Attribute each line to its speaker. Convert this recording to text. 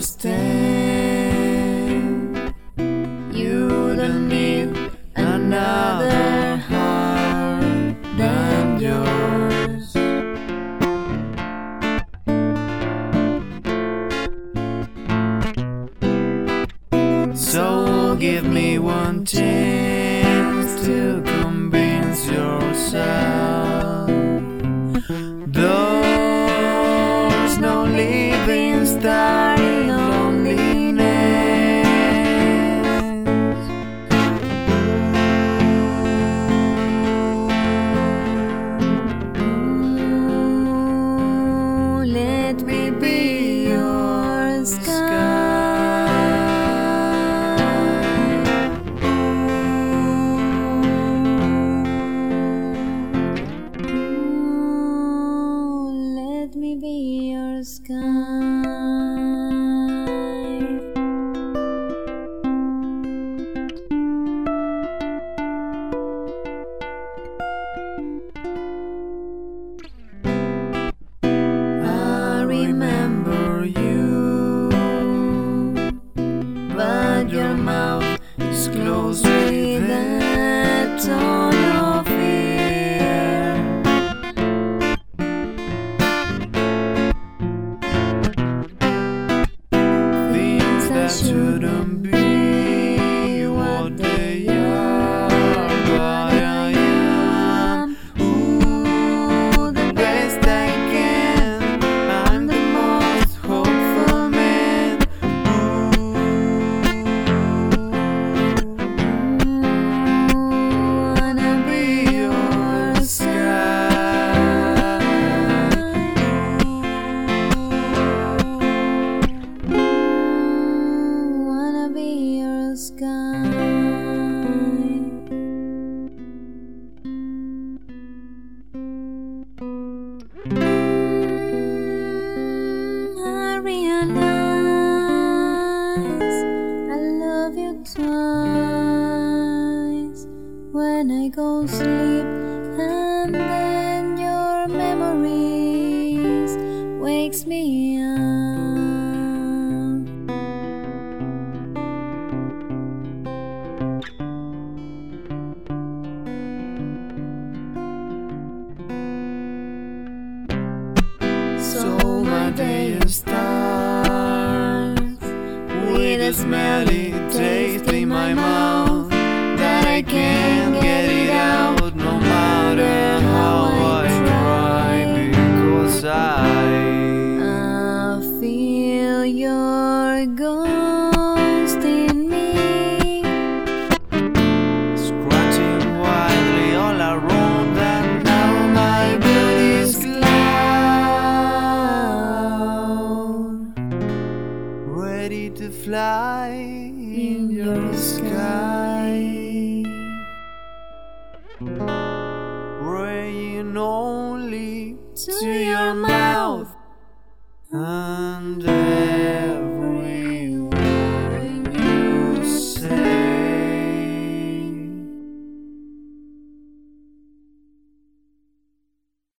Speaker 1: understand. You don't need another heart than yours. So give me one chance to convince yourself. There's no living
Speaker 2: style. be your sky. Ooh, let me be your sky. when I go sleep, and then your memories wakes me up.
Speaker 1: So my day starts with a smelly, tasty. the sky. Rain only to your mouth.